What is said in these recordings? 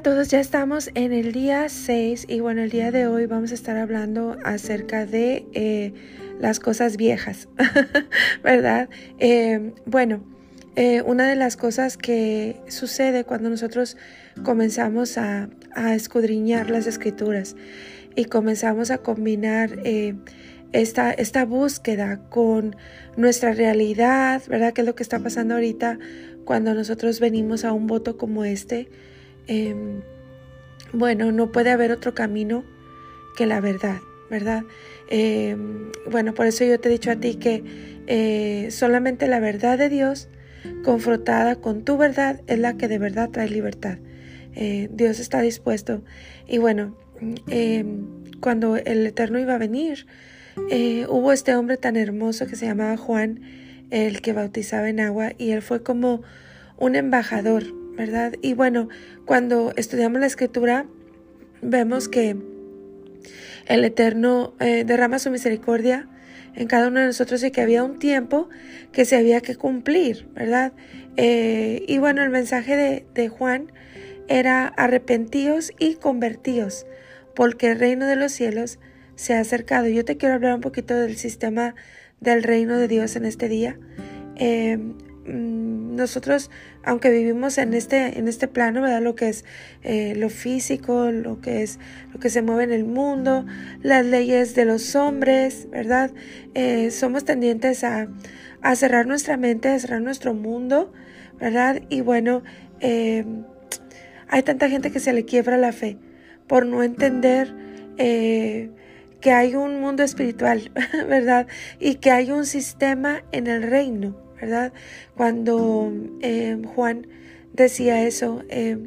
A todos, ya estamos en el día 6 y bueno, el día de hoy vamos a estar hablando acerca de eh, las cosas viejas, ¿verdad? Eh, bueno, eh, una de las cosas que sucede cuando nosotros comenzamos a, escudriñar las escrituras y comenzamos a combinar esta, esta búsqueda con nuestra realidad, ¿verdad? ¿Qué es lo que está pasando ahorita cuando nosotros venimos a un voto como este? Em, bueno, no puede haber otro camino que la verdad, ¿verdad? Em, bueno, por eso yo te he dicho a ti que eh, solamente la verdad de Dios confrontada con tu verdad es la que de verdad trae libertad. Eh, Dios está dispuesto. Y bueno, em, cuando el Eterno iba a venir, eh, hubo este hombre tan hermoso que se llamaba Juan, el que bautizaba en agua, y él fue como un embajador Y bueno, cuando estudiamos la escritura, vemos que el Eterno eh, derrama su misericordia en cada uno de nosotros y que había un tiempo que se había que cumplir, ¿verdad? Eh, y bueno, el mensaje de, Juan era arrepentíos y convertíos, porque el reino de los cielos se ha acercado. Yo te quiero hablar un poquito del sistema del reino de Dios en este día. Eh, nosotros, aunque vivimos en este, en este plano, ¿verdad? Lo que es eh, lo físico, lo que es lo que se mueve en el mundo, las leyes de los hombres, ¿verdad? Eh, somos tendientes a, cerrar nuestra mente, a cerrar nuestro mundo, ¿verdad? Y bueno, eh, hay tanta gente que se le quiebra la fe por no entender que hay un mundo espiritual, ¿verdad? Y que hay un sistema en el reino ¿verdad? Cuando eh, Juan decía eso, eh,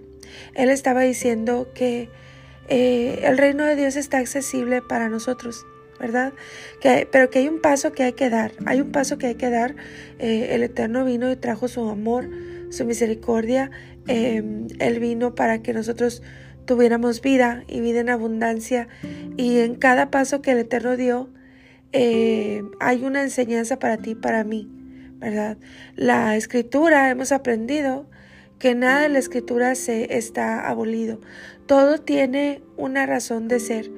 él estaba diciendo que eh, el reino de Dios está accesible para nosotros, ¿verdad? Que, pero que hay un paso que hay que dar, hay un paso que hay que dar. el Eterno vino y trajo su amor, su misericordia. él vino para que nosotros tuviéramos vida y vida en abundancia. Y en cada paso que el Eterno dio, hay una enseñanza para ti, para mí. La escritura, hemos aprendido que nada de la escritura se está abolido. Todo tiene una razón de ser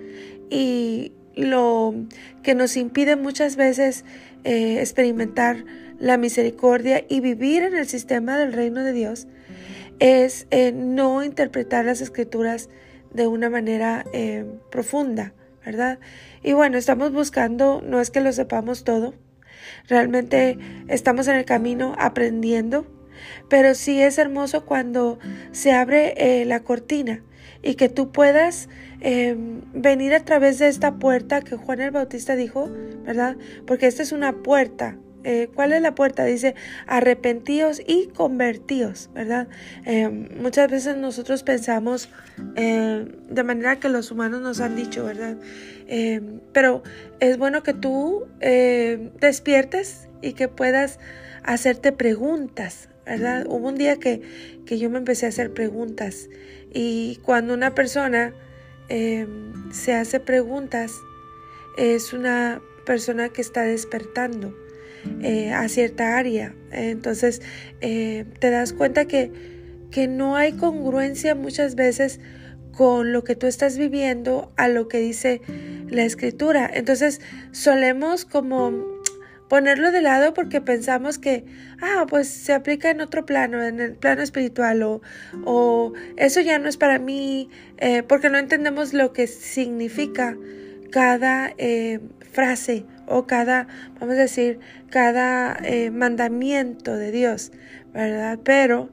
y lo que nos impide muchas veces eh, experimentar la misericordia y vivir en el sistema del reino de Dios es eh, no interpretar las escrituras de una manera eh, profunda, ¿verdad? Y bueno, estamos buscando, no es que lo sepamos todo, Realmente estamos en el camino aprendiendo, pero sí es hermoso cuando se abre eh, la cortina y que tú puedas em, venir a través de esta puerta que Juan el Bautista dijo, ¿verdad? Porque esta es una puerta. Eh, ¿Cuál es la puerta? Dice, arrepentíos y convertíos, ¿verdad? Em, muchas veces nosotros pensamos em, de manera que los humanos nos han dicho, ¿verdad? Pero es bueno que tú eh, despiertes y que puedas hacerte preguntas, ¿verdad? Hubo un día que, que yo me empecé a hacer preguntas y cuando una persona se hace preguntas, es una persona que está despertando eh, a cierta área. Entonces eh, te das cuenta que, que no hay congruencia muchas veces con lo que tú estás viviendo a lo que dice la escritura. Entonces solemos como ponerlo de lado porque pensamos que, ah, pues se aplica en otro plano, en el plano espiritual, o, o eso ya no es para mí, eh, porque no entendemos lo que significa cada frase o cada, vamos a decir, cada eh, mandamiento de Dios, ¿verdad? Pero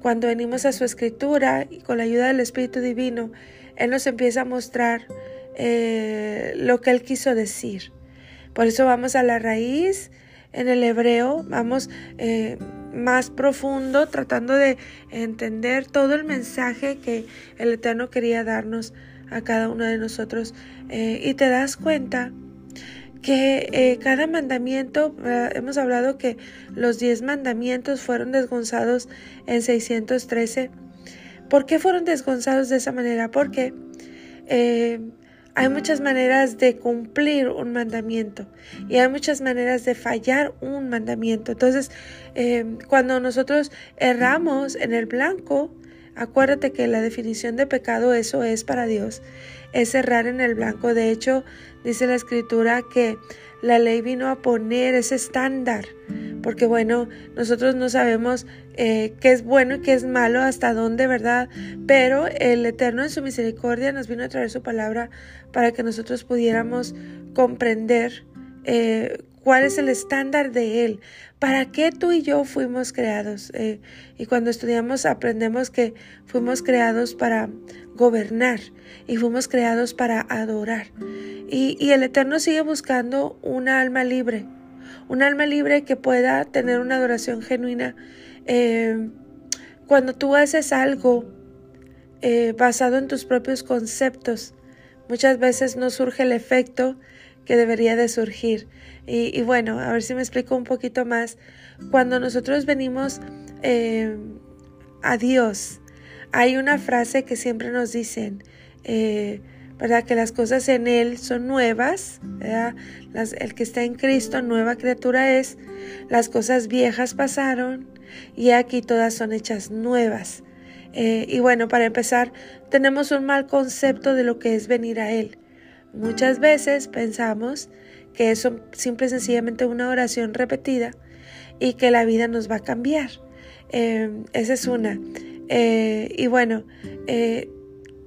cuando venimos a su escritura y con la ayuda del Espíritu Divino, Él nos empieza a mostrar eh, lo que Él quiso decir. Por eso vamos a la raíz en el hebreo, vamos eh, más profundo, tratando de entender todo el mensaje que el Eterno quería darnos a cada uno de nosotros. Y te das cuenta que cada mandamiento, hemos hablado que los diez mandamientos fueron desgonzados en 613. ¿Por qué fueron desgonzados de esa manera? Porque hay muchas maneras de cumplir un mandamiento y hay muchas maneras de fallar un mandamiento. Entonces, eh, cuando nosotros erramos en el blanco, Acuérdate que la definición de pecado eso es para Dios, es errar en el blanco. De hecho, dice la escritura que la ley vino a poner ese estándar, porque bueno, nosotros no sabemos eh, qué es bueno y qué es malo, hasta dónde, ¿verdad? Pero el Eterno en su misericordia nos vino a traer su palabra para que nosotros pudiéramos comprender eh, cuál es el estándar de Él, para qué tú y yo fuimos creados. Eh, y cuando estudiamos aprendemos que fuimos creados para gobernar y fuimos creados para adorar. Y, el Eterno sigue buscando una alma libre, un alma libre que pueda tener una adoración genuina. Eh, cuando tú haces algo basado en tus propios conceptos, muchas veces no surge el efecto que debería de surgir. Y, bueno, a ver si me explico un poquito más. Cuando nosotros venimos eh, a Dios, hay una frase que siempre nos dicen, eh, ¿verdad? Que las cosas en Él son nuevas, ¿verdad? el que está en Cristo, nueva criatura es, las cosas viejas pasaron y aquí todas son hechas nuevas. Eh, y bueno, para empezar, tenemos un mal concepto de lo que es venir a Él. Muchas veces pensamos que es simple y sencillamente una oración repetida y que la vida nos va a cambiar. Em, esa es una. Eh, y bueno, eh,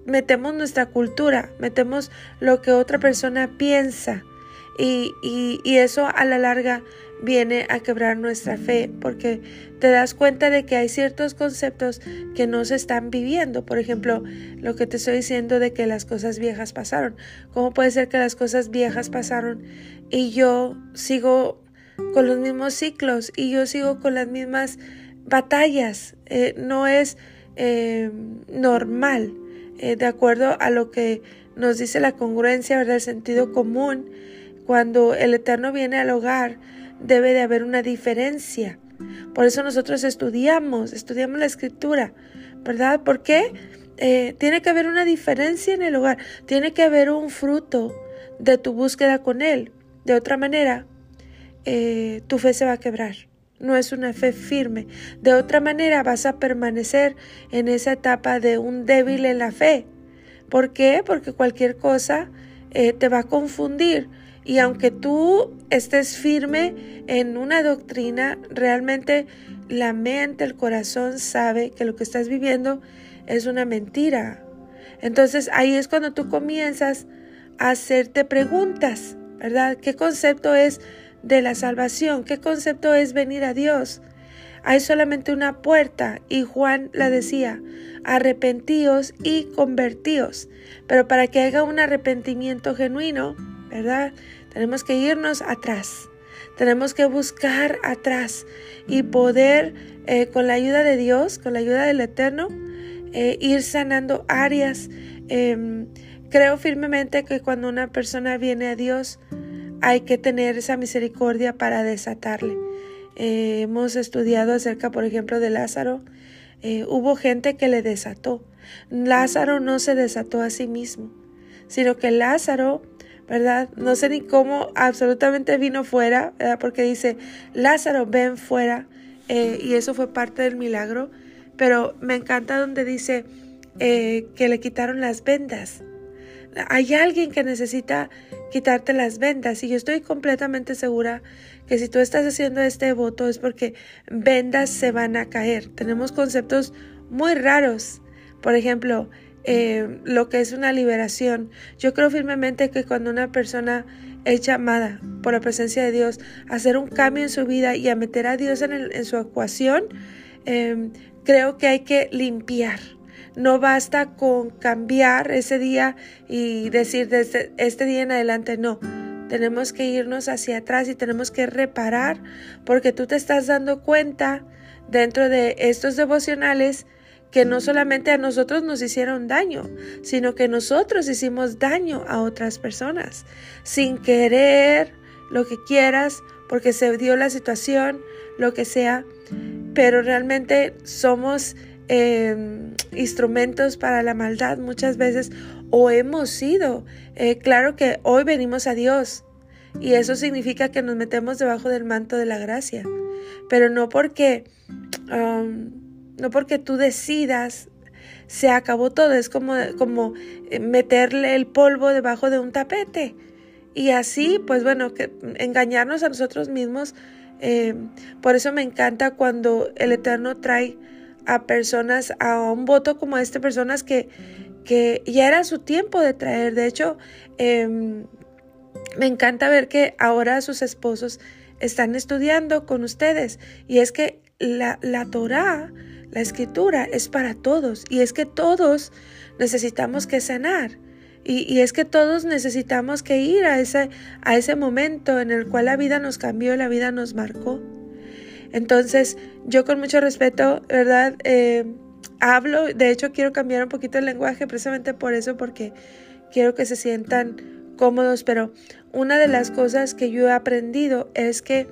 metemos nuestra cultura, metemos lo que otra persona piensa y, y eso a la larga viene a quebrar nuestra fe porque te das cuenta de que hay ciertos conceptos que no se están viviendo. Por ejemplo, lo que te estoy diciendo de que las cosas viejas pasaron. ¿Cómo puede ser que las cosas viejas pasaron y yo sigo con los mismos ciclos y yo sigo con las mismas batallas? Eh, no es eh, normal, eh, de acuerdo a lo que nos dice la congruencia, ¿verdad? el sentido común. Cuando el Eterno viene al hogar, debe de haber una diferencia. Por eso nosotros estudiamos, estudiamos la escritura, ¿verdad? Porque eh, tiene que haber una diferencia en el hogar, tiene que haber un fruto de tu búsqueda con Él. De otra manera, eh, tu fe se va a quebrar. No es una fe firme. De otra manera, vas a permanecer en esa etapa de un débil en la fe. ¿Por qué? Porque cualquier cosa eh, te va a confundir y aunque tú estés firme en una doctrina, realmente la mente, el corazón sabe que lo que estás viviendo es una mentira. Entonces ahí es cuando tú comienzas a hacerte preguntas, ¿verdad? ¿Qué concepto es de la salvación? ¿Qué concepto es venir a Dios? Hay solamente una puerta y Juan la decía, arrepentíos y convertíos. Pero para que haya un arrepentimiento genuino, ¿verdad? Tenemos que irnos atrás. Tenemos que buscar atrás y poder, eh, con la ayuda de Dios, con la ayuda del Eterno, eh, ir sanando áreas. Em, creo firmemente que cuando una persona viene a Dios, hay que tener esa misericordia para desatarle. Eh, hemos estudiado acerca, por ejemplo, de Lázaro. hubo gente que le desató. Lázaro no se desató a sí mismo, sino que Lázaro ¿verdad? No sé ni cómo absolutamente vino fuera, ¿verdad? Porque dice, Lázaro, ven fuera, eh, y eso fue parte del milagro, pero me encanta donde dice eh, que le quitaron las vendas. Hay alguien que necesita quitarte las vendas y yo estoy completamente segura que si tú estás haciendo este voto es porque vendas se van a caer. Tenemos conceptos muy raros. Por ejemplo, eh, lo que es una liberación. Yo creo firmemente que cuando una persona es llamada por la presencia de Dios a hacer un cambio en su vida y a meter a Dios en, su ecuación, em, creo que hay que limpiar. No basta con cambiar ese día y decir desde este día en adelante no. Tenemos que irnos hacia atrás y tenemos que reparar porque tú te estás dando cuenta dentro de estos devocionales que no solamente a nosotros nos hicieron daño, sino que nosotros hicimos daño a otras personas, sin querer lo que quieras, porque se dio la situación, lo que sea, pero realmente somos em, instrumentos para la maldad muchas veces o hemos sido. Eh, claro que hoy venimos a Dios y eso significa que nos metemos debajo del manto de la gracia, pero no porque no porque tú decidas se acabó todo. Es como, como eh, meterle el polvo debajo de un tapete. Y así, pues bueno, engañarnos a nosotros mismos. Eh, por eso me encanta cuando el Eterno trae a personas, a un voto como este, personas que, que ya era su tiempo de traer. De hecho, em, me encanta ver que ahora sus esposos están estudiando con ustedes. Y es que la, la Torah, la escritura, es para todos. Y es que todos necesitamos que sanar. Y, es que todos necesitamos que ir a ese, a ese momento en el cual la vida nos cambió, la vida nos marcó. Entonces, yo con mucho respeto, ¿verdad? Eh, hablo, de hecho quiero cambiar un poquito el lenguaje precisamente por eso, porque quiero que se sientan cómodos, pero una de las cosas que yo he aprendido es que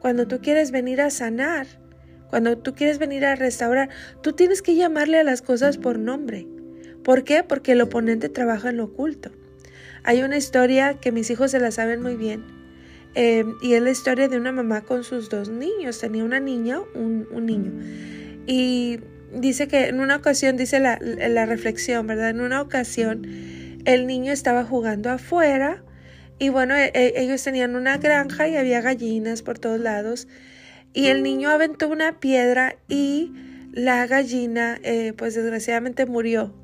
cuando tú quieres venir a sanar, cuando tú quieres venir a restaurar, tú tienes que llamarle a las cosas por nombre. ¿Por qué? Porque el oponente trabaja en lo oculto. Hay una historia que mis hijos se la saben muy bien. Eh, y es la historia de una mamá con sus dos niños. Tenía una niña, un, niño. Y dice que en una ocasión, dice la, la reflexión, ¿verdad? En una ocasión el niño estaba jugando afuera y bueno, e, e, ellos tenían una granja y había gallinas por todos lados. Y el niño aventó una piedra y la gallina, eh, pues desgraciadamente murió.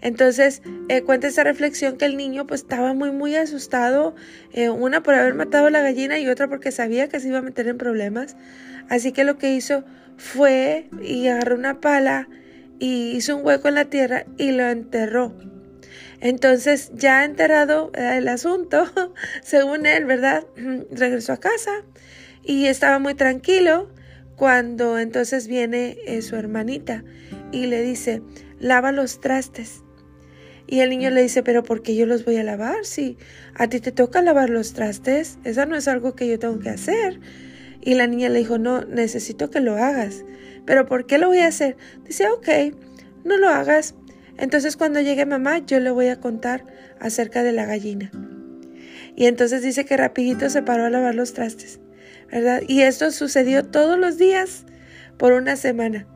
Entonces eh, cuenta esa reflexión que el niño pues estaba muy muy asustado, eh, una por haber matado a la gallina y otra porque sabía que se iba a meter en problemas. Así que lo que hizo fue y agarró una pala y hizo un hueco en la tierra y lo enterró. Entonces, ya enterrado eh, el asunto, según él, ¿verdad? Regresó a casa y estaba muy tranquilo cuando entonces viene eh, su hermanita y le dice, lava los trastes. Y el niño le dice, pero ¿por qué yo los voy a lavar? Si a ti te toca lavar los trastes, eso no es algo que yo tengo que hacer. Y la niña le dijo, no, necesito que lo hagas. ¿Pero por qué lo voy a hacer? Dice, ok, no lo hagas, entonces cuando llegue mamá yo le voy a contar acerca de la gallina. Y entonces dice que rapidito se paró a lavar los trastes, ¿verdad? Y esto sucedió todos los días por una semana.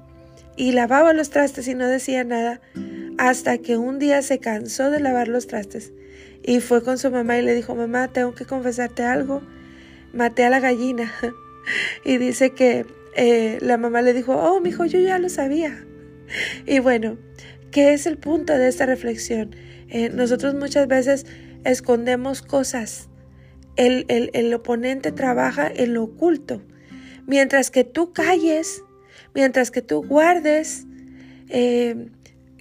Y lavaba los trastes y no decía nada hasta que un día se cansó de lavar los trastes y fue con su mamá y le dijo, mamá, tengo que confesarte algo. Maté a la gallina. y dice que eh, la mamá le dijo, oh, mi hijo, yo ya lo sabía. Y bueno, ¿Qué es el punto de esta reflexión? Eh, nosotros muchas veces escondemos cosas. El, el, oponente trabaja en lo oculto. Mientras que tú calles, mientras que tú guardes, eh,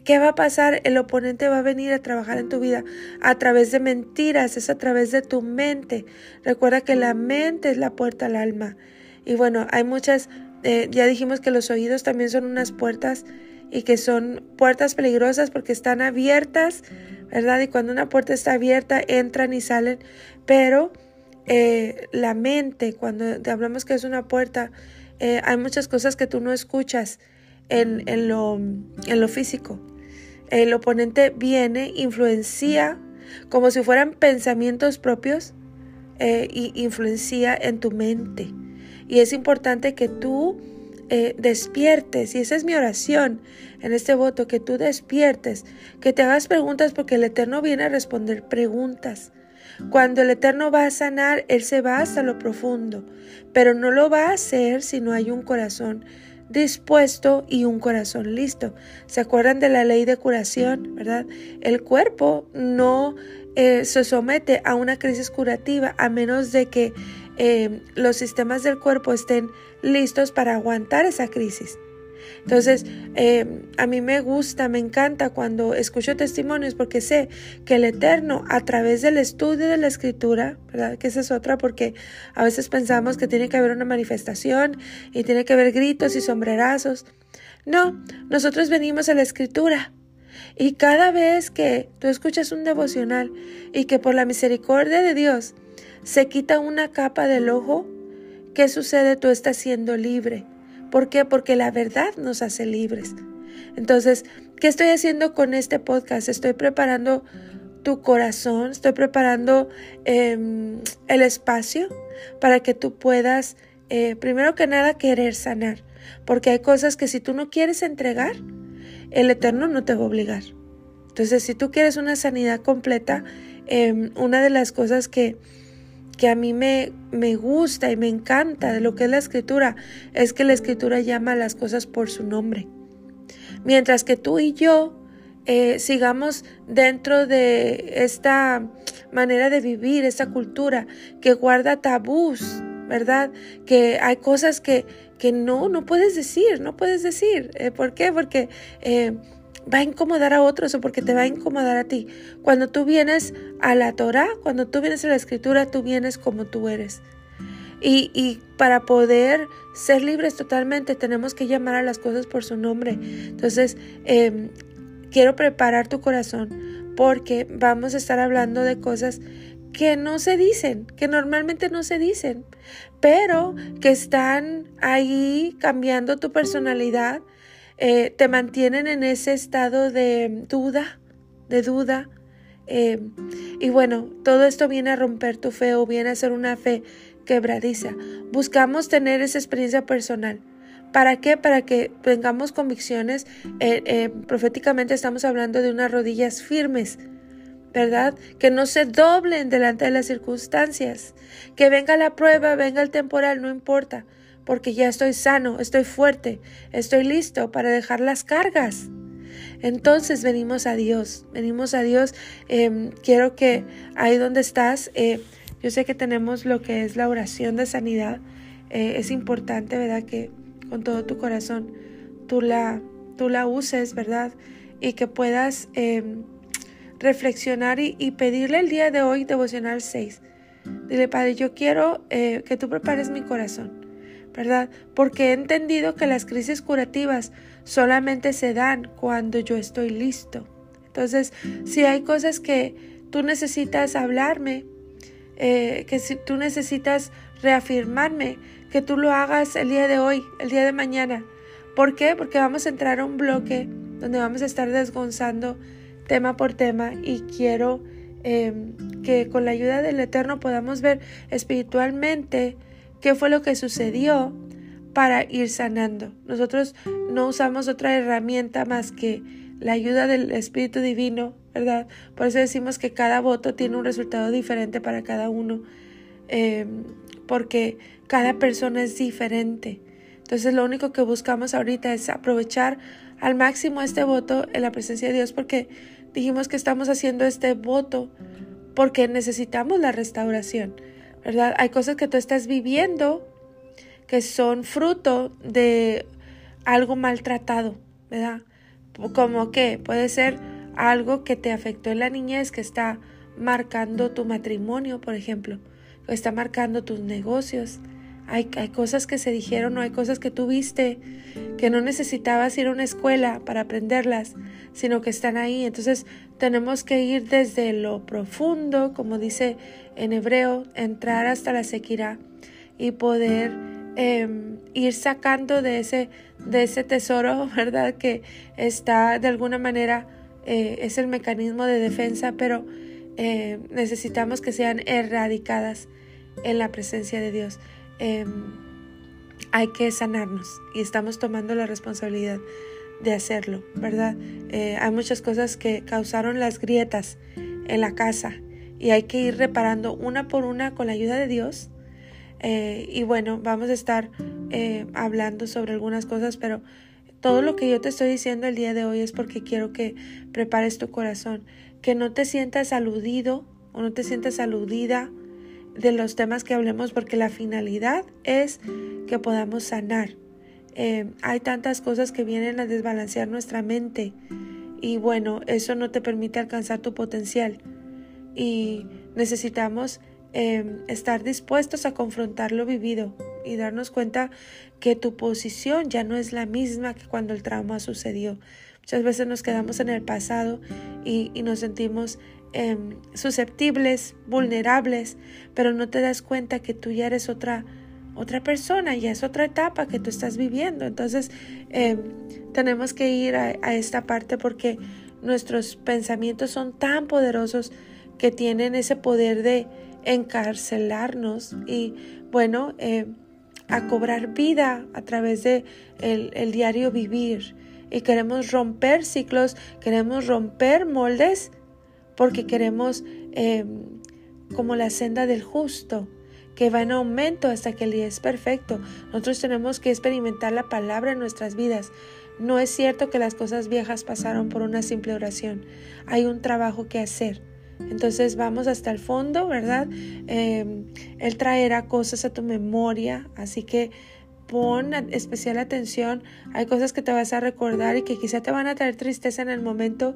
¿qué va a pasar? El oponente va a venir a trabajar en tu vida a través de mentiras, es a través de tu mente. Recuerda que la mente es la puerta al alma. Y bueno, hay muchas, eh, ya dijimos que los oídos también son unas puertas y que son puertas peligrosas porque están abiertas, ¿verdad? Y cuando una puerta está abierta, entran y salen, pero eh, la mente, cuando hablamos que es una puerta, eh, hay muchas cosas que tú no escuchas en, en, lo, en lo físico. El oponente viene, influencia como si fueran pensamientos propios eh, y influencia en tu mente. Y es importante que tú eh, despiertes, y esa es mi oración en este voto, que tú despiertes, que te hagas preguntas porque el Eterno viene a responder preguntas. Cuando el Eterno va a sanar, Él se va hasta lo profundo, pero no lo va a hacer si no hay un corazón dispuesto y un corazón listo. ¿Se acuerdan de la ley de curación, verdad? El cuerpo no eh, se somete a una crisis curativa a menos de que eh, los sistemas del cuerpo estén listos para aguantar esa crisis. Entonces, eh, a mí me gusta, me encanta cuando escucho testimonios porque sé que el Eterno, a través del estudio de la Escritura, ¿verdad? Que esa es otra porque a veces pensamos que tiene que haber una manifestación y tiene que haber gritos y sombrerazos. No, nosotros venimos a la Escritura. Y cada vez que tú escuchas un devocional y que por la misericordia de Dios se quita una capa del ojo, ¿qué sucede? Tú estás siendo libre. ¿Por qué? Porque la verdad nos hace libres. Entonces, ¿qué estoy haciendo con este podcast? Estoy preparando tu corazón, estoy preparando em, el espacio para que tú puedas, eh, primero que nada, querer sanar. Porque hay cosas que si tú no quieres entregar, el Eterno no te va a obligar. Entonces, si tú quieres una sanidad completa, em, una de las cosas que, que a mí me, me gusta y me encanta de lo que es la escritura es que la escritura llama las cosas por su nombre. Mientras que tú y yo eh, sigamos dentro de esta manera de vivir, esta cultura que guarda tabús, ¿verdad? Que hay cosas que, que no, no puedes decir, no puedes decir. Eh, ¿Por qué? Porque eh, va a incomodar a otros o porque te va a incomodar a ti. Cuando tú vienes a la Torah, cuando tú vienes a la escritura, tú vienes como tú eres. Y, y, para poder ser libres totalmente tenemos que llamar a las cosas por su nombre. Entonces, eh, quiero preparar tu corazón porque vamos a estar hablando de cosas que no se dicen, que normalmente no se dicen, pero que están ahí cambiando tu personalidad, eh, te mantienen en ese estado de duda, de duda. Eh, y bueno, todo esto viene a romper tu fe o viene a ser una fe quebradiza. Buscamos tener esa experiencia personal. ¿Para qué? Para que tengamos convicciones. Eh, proféticamente estamos hablando de unas rodillas firmes, ¿verdad? Que no se doblen delante de las circunstancias. Que venga la prueba, venga el temporal, no importa, porque ya estoy sano, estoy fuerte, estoy listo para dejar las cargas. Entonces venimos a Dios, venimos a Dios. Em, quiero que ahí donde estás, eh, yo sé que tenemos lo que es la oración de sanidad. es importante, ¿verdad? Que con todo tu corazón tú la, tú la uses, ¿verdad? Y que puedas em, reflexionar y, pedirle el día de hoy devocional 6. Dile, Padre, yo quiero eh, que tú prepares mi corazón, ¿verdad? Porque he entendido que las crisis curativas solamente se dan cuando yo estoy listo. Entonces, si hay cosas que tú necesitas hablarme, eh, que si tú necesitas reafirmarme, que tú lo hagas el día de hoy, el día de mañana. ¿Por qué? Porque vamos a entrar a un bloque donde vamos a estar desgonzando tema por tema y quiero em, que con la ayuda del Eterno podamos ver espiritualmente qué fue lo que sucedió para ir sanando. Nosotros no usamos otra herramienta más que la ayuda del Espíritu Divino, ¿verdad? Por eso decimos que cada voto tiene un resultado diferente para cada uno. Em, porque cada persona es diferente. Entonces lo único que buscamos ahorita es aprovechar al máximo este voto en la presencia de Dios porque dijimos que estamos haciendo este voto porque necesitamos la restauración, ¿verdad? Hay cosas que tú estás viviendo que son fruto de algo maltratado, ¿verdad? Como que puede ser algo que te afectó en la niñez que está marcando tu matrimonio, por ejemplo está marcando tus negocios. Hay, cosas que se dijeron o hay cosas que tú viste que no necesitabas ir a una escuela para aprenderlas, sino que están ahí. Entonces tenemos que ir desde lo profundo, como dice en hebreo, entrar hasta la sequía y poder em, ir sacando de ese, de ese tesoro, ¿verdad? Que está de alguna manera, eh, es el mecanismo de defensa, pero eh, necesitamos que sean erradicadas en la presencia de Dios. Em, hay que sanarnos y estamos tomando la responsabilidad de hacerlo, ¿verdad? Eh, hay muchas cosas que causaron las grietas en la casa y hay que ir reparando una por una con la ayuda de Dios. Eh, y bueno, vamos a estar hablando sobre algunas cosas, pero todo lo que yo te estoy diciendo el día de hoy es porque quiero que prepares tu corazón que no te sientas aludido o no te sientas aludida de los temas que hablemos porque la finalidad es que podamos sanar. Eh, hay tantas cosas que vienen a desbalancear nuestra mente y bueno, eso no te permite alcanzar tu potencial y necesitamos eh, estar dispuestos a confrontar lo vivido y darnos cuenta que tu posición ya no es la misma que cuando el trauma sucedió. Muchas veces nos quedamos en el pasado y, nos sentimos em, susceptibles, vulnerables, pero no te das cuenta que tú ya eres otra, otra persona, ya es otra etapa que tú estás viviendo. Entonces em, tenemos que ir a, esta parte porque nuestros pensamientos son tan poderosos que tienen ese poder de encarcelarnos y bueno, em, a cobrar vida a través de el diario vivir y queremos romper ciclos, queremos romper moldes porque queremos em, como la senda del justo que va en aumento hasta que el día es perfecto. Nosotros tenemos que experimentar la palabra en nuestras vidas. No es cierto que las cosas viejas pasaron por una simple oración. Hay un trabajo que hacer. Entonces vamos hasta el fondo, ¿verdad? Em, él traerá cosas a tu memoria, así que pon especial atención. Hay cosas que te vas a recordar y que quizá te van a traer tristeza en el momento,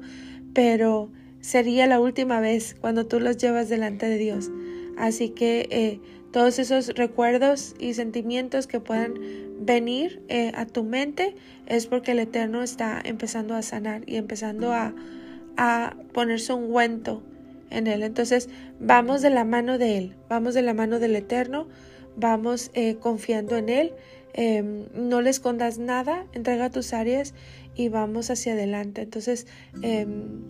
pero sería la última vez cuando tú los llevas delante de Dios. Así que eh, todos esos recuerdos y sentimientos que puedan venir eh, a tu mente es porque el Eterno está empezando a sanar y empezando a, a ponerse un ungüento en Él. Entonces vamos de la mano de Él, vamos de la mano del Eterno, vamos eh, confiando en Él. Em, no le escondas nada, entrega tus áreas y vamos hacia adelante. Entonces, em,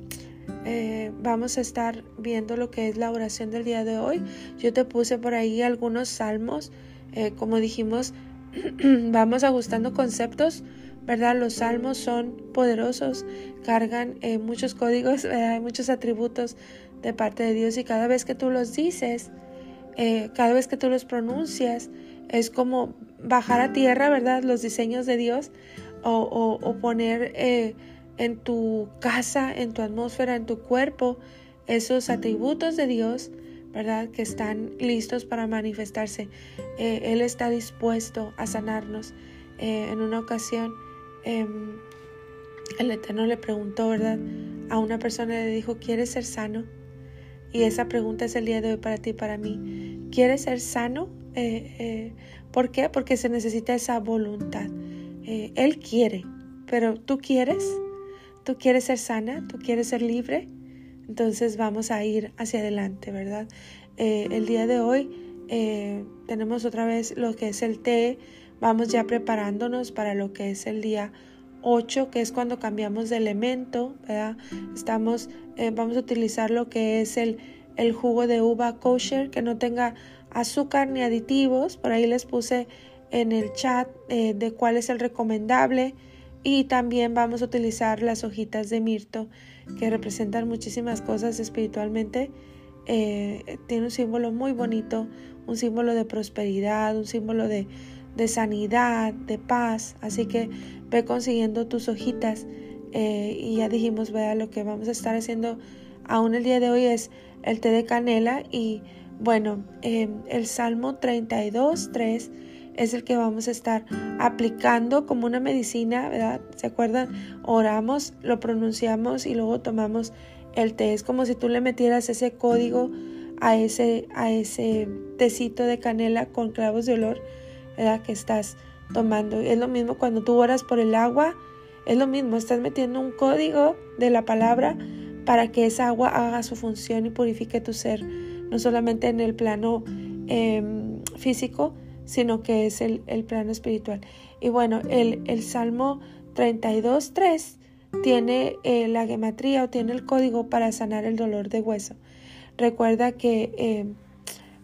eh, vamos a estar viendo lo que es la oración del día de hoy. Yo te puse por ahí algunos salmos, eh, como dijimos, vamos ajustando conceptos, ¿verdad? Los salmos son poderosos, cargan eh, muchos códigos, muchos atributos de parte de Dios y cada vez que tú los dices, cada vez que tú los pronuncias, es como bajar a tierra, ¿verdad? Los diseños de Dios o poner en tu casa, en tu atmósfera, en tu cuerpo, esos atributos de Dios, ¿verdad? Que están listos para manifestarse. Eh, él está dispuesto a sanarnos. Eh, en una ocasión, em, el Eterno le preguntó, ¿verdad? A una persona le dijo, ¿quieres ser sano? Y esa pregunta es el día de hoy para ti para mí. ¿Quieres ser sano? Eh, ¿Por qué? Porque se necesita esa voluntad. él quiere, pero ¿tú quieres? Tú quieres ser sana, tú quieres ser libre, entonces vamos a ir hacia adelante, ¿verdad? Eh, el día de hoy eh, tenemos otra vez lo que es el té, vamos ya preparándonos para lo que es el día 8, que es cuando cambiamos de elemento, ¿verdad? Estamos, eh, vamos a utilizar lo que es el, el jugo de uva kosher, que no tenga azúcar ni aditivos, por ahí les puse en el chat de cuál es el recomendable. Y también vamos a utilizar las hojitas de mirto que representan muchísimas cosas espiritualmente. Eh, tiene un símbolo muy bonito, un símbolo de prosperidad, un símbolo de, sanidad, de paz. Así que ve consiguiendo tus hojitas. Eh, y ya dijimos, vea, lo que vamos a estar haciendo aún el día de hoy es el té de canela. Y bueno, eh, el Salmo 32, 3 es el que vamos a estar aplicando como una medicina, ¿verdad? ¿Se acuerdan? Oramos, lo pronunciamos y luego tomamos el té. Es como si tú le metieras ese código a ese, a ese tecito de canela con clavos de olor, ¿verdad? Que estás tomando. Es lo mismo cuando tú oras por el agua, es lo mismo, estás metiendo un código de la palabra para que esa agua haga su función y purifique tu ser, no solamente en el plano em, físico, sino que es el, plano espiritual. Y bueno, el, el Salmo 32.3 tiene eh, la gematría o tiene el código para sanar el dolor de hueso. Recuerda que eh,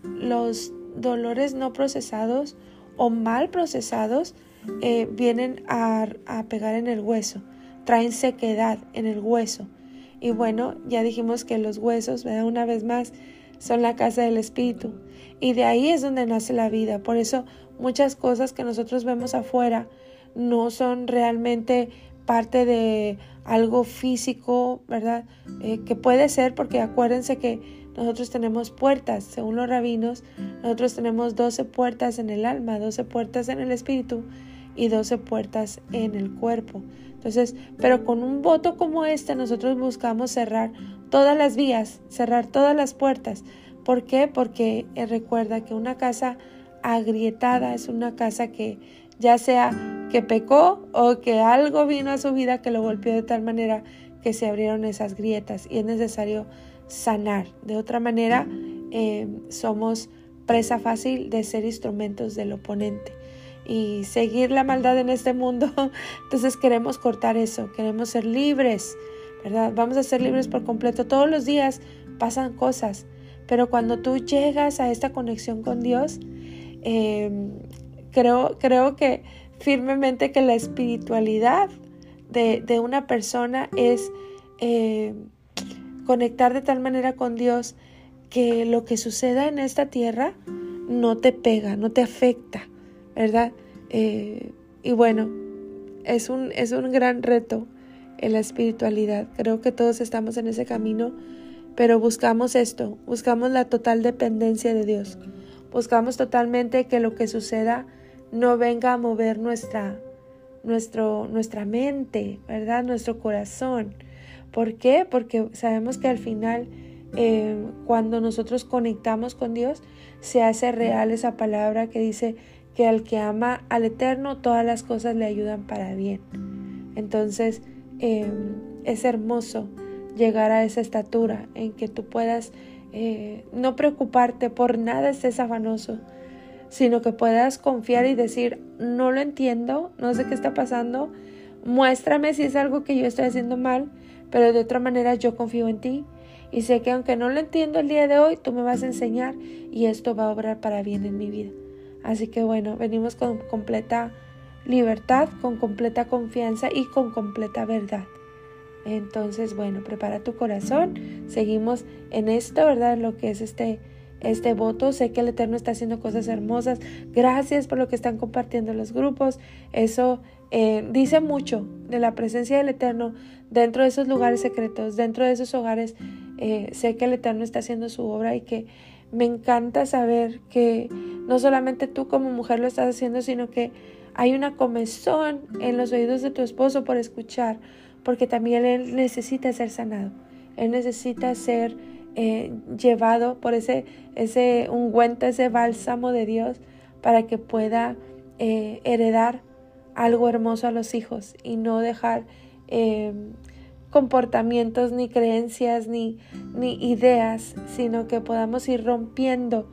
los dolores no procesados o mal procesados eh, vienen a, a, pegar en el hueso, traen sequedad en el hueso. Y bueno, ya dijimos que los huesos, ¿verdad? una vez más, son la casa del Espíritu. Y de ahí es donde nace la vida. Por eso muchas cosas que nosotros vemos afuera no son realmente parte de algo físico, ¿verdad? Eh, que puede ser porque acuérdense que nosotros tenemos puertas, según los rabinos, nosotros tenemos 12 puertas en el alma, 12 puertas en el espíritu y 12 puertas en el cuerpo. Entonces, pero con un voto como este nosotros buscamos cerrar todas las vías, cerrar todas las puertas. ¿Por qué? Porque eh, recuerda que una casa agrietada es una casa que ya sea que pecó o que algo vino a su vida que lo golpeó de tal manera que se abrieron esas grietas y es necesario sanar. De otra manera, eh, somos presa fácil de ser instrumentos del oponente y seguir la maldad en este mundo. Entonces queremos cortar eso, queremos ser libres, ¿verdad? Vamos a ser libres por completo. Todos los días pasan cosas, pero cuando tú llegas a esta conexión con Dios, em, creo, creo que firmemente que la espiritualidad de, una persona es eh, conectar de tal manera con Dios que lo que suceda en esta tierra no te pega, no te afecta, ¿verdad? Eh, y bueno, es un, es un gran reto en la espiritualidad. Creo que todos estamos en ese camino, pero buscamos esto, buscamos la total dependencia de Dios. Buscamos totalmente que lo que suceda no venga a mover nuestra, nuestro, nuestra mente, ¿verdad? Nuestro corazón. ¿Por qué? Porque sabemos que al final, eh, cuando nosotros conectamos con Dios, se hace real esa palabra que dice que al que ama al Eterno, todas las cosas le ayudan para bien. Entonces, eh, es hermoso llegar a esa estatura en que tú puedas eh, no preocuparte por nada, estés afanoso, sino que puedas confiar y decir, no lo entiendo, no sé qué está pasando, muéstrame si es algo que yo estoy haciendo mal, pero de otra manera yo confío en ti y sé que aunque no lo entiendo el día de hoy, tú me vas a enseñar y esto va a obrar para bien en mi vida. Así que bueno, venimos con completa libertad, con completa confianza y con completa verdad. Entonces, bueno, prepara tu corazón. Seguimos en esto, ¿verdad? Lo que es este este voto. Sé que el Eterno está haciendo cosas hermosas. Gracias por lo que están compartiendo los grupos. Eso eh, dice mucho de la presencia del Eterno dentro de esos lugares secretos, dentro de esos hogares. Eh, sé que el Eterno está haciendo su obra y que me encanta saber que no solamente tú como mujer lo estás haciendo, sino que hay una comezón en los oídos de tu esposo por escuchar, porque también él necesita ser sanado. Él necesita ser eh, llevado por ese, ese ungüento, ese bálsamo de Dios para que pueda eh, heredar algo hermoso a los hijos y no dejar eh, comportamientos ni creencias ni, ni, ideas, sino que podamos ir rompiendo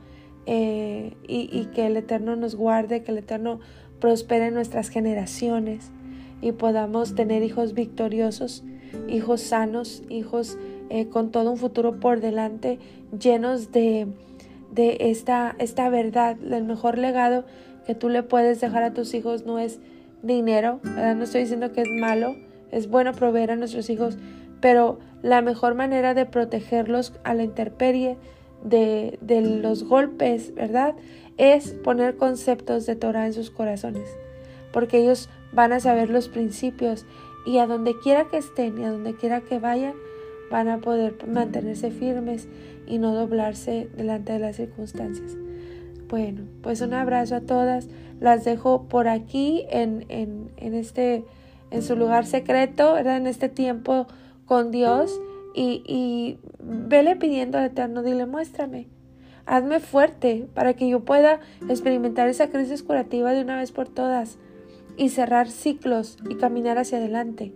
y, y que el Eterno nos guarde, que el Eterno prospere en nuestras generaciones y podamos tener hijos victoriosos, hijos sanos, hijos eh, con todo un futuro por delante, llenos de, de esta, esta verdad. El mejor legado que tú le puedes dejar a tus hijos no es dinero, no estoy diciendo que es malo, es bueno proveer a nuestros hijos, pero la mejor manera de protegerlos a la intemperie, de, de los golpes, ¿verdad? Es poner conceptos de Torah en sus corazones, porque ellos van a saber los principios y a donde quiera que estén y a donde quiera que vayan, van a poder mantenerse firmes y no doblarse delante de las circunstancias. Bueno, pues un abrazo a todas. Las dejo por aquí en, en, en este, en su lugar secreto, ¿verdad? En este tiempo con Dios. Y, y vele pidiendo al Eterno, dile, muéstrame. Hazme fuerte para que yo pueda experimentar esa crisis curativa de una vez por todas y cerrar ciclos y caminar hacia adelante.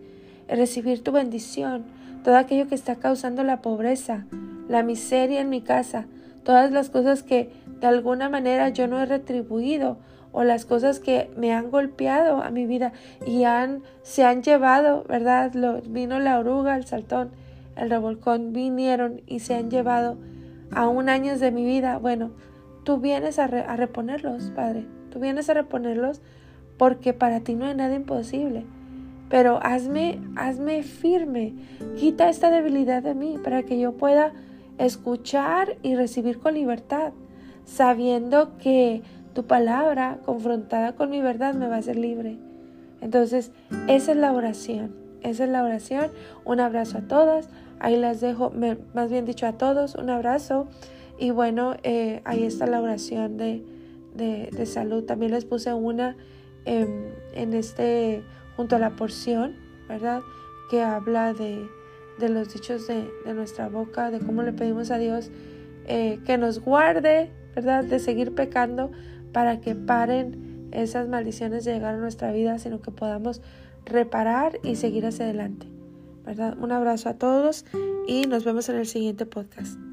Recibir tu bendición todo aquello que está causando la pobreza, la miseria en mi casa, todas las cosas que de alguna manera yo no he retribuido o las cosas que me han golpeado a mi vida y han, se han llevado, ¿verdad? Lo, vino la oruga, el saltón, el revolcón, vinieron y se han llevado aún años de mi vida. Bueno, tú vienes a, a reponerlos, Padre, tú vienes a reponerlos porque para ti no hay nada imposible pero hazme, hazme firme, quita esta debilidad de mí para que yo pueda escuchar y recibir con libertad, sabiendo que tu palabra confrontada con mi verdad me va a hacer libre. Entonces, esa es la oración, esa es la oración. Un abrazo a todas, ahí las dejo, más bien dicho a todos, un abrazo. Y bueno, eh, ahí está la oración de, de, salud. También les puse una en este junto a la porción, ¿verdad? Que habla de, los dichos de, nuestra boca, de cómo le pedimos a Dios eh, que nos guarde, ¿verdad? De seguir pecando para que paren esas maldiciones de llegar a nuestra vida, sino que podamos reparar y seguir hacia adelante, Un abrazo a todos y nos vemos en el siguiente podcast.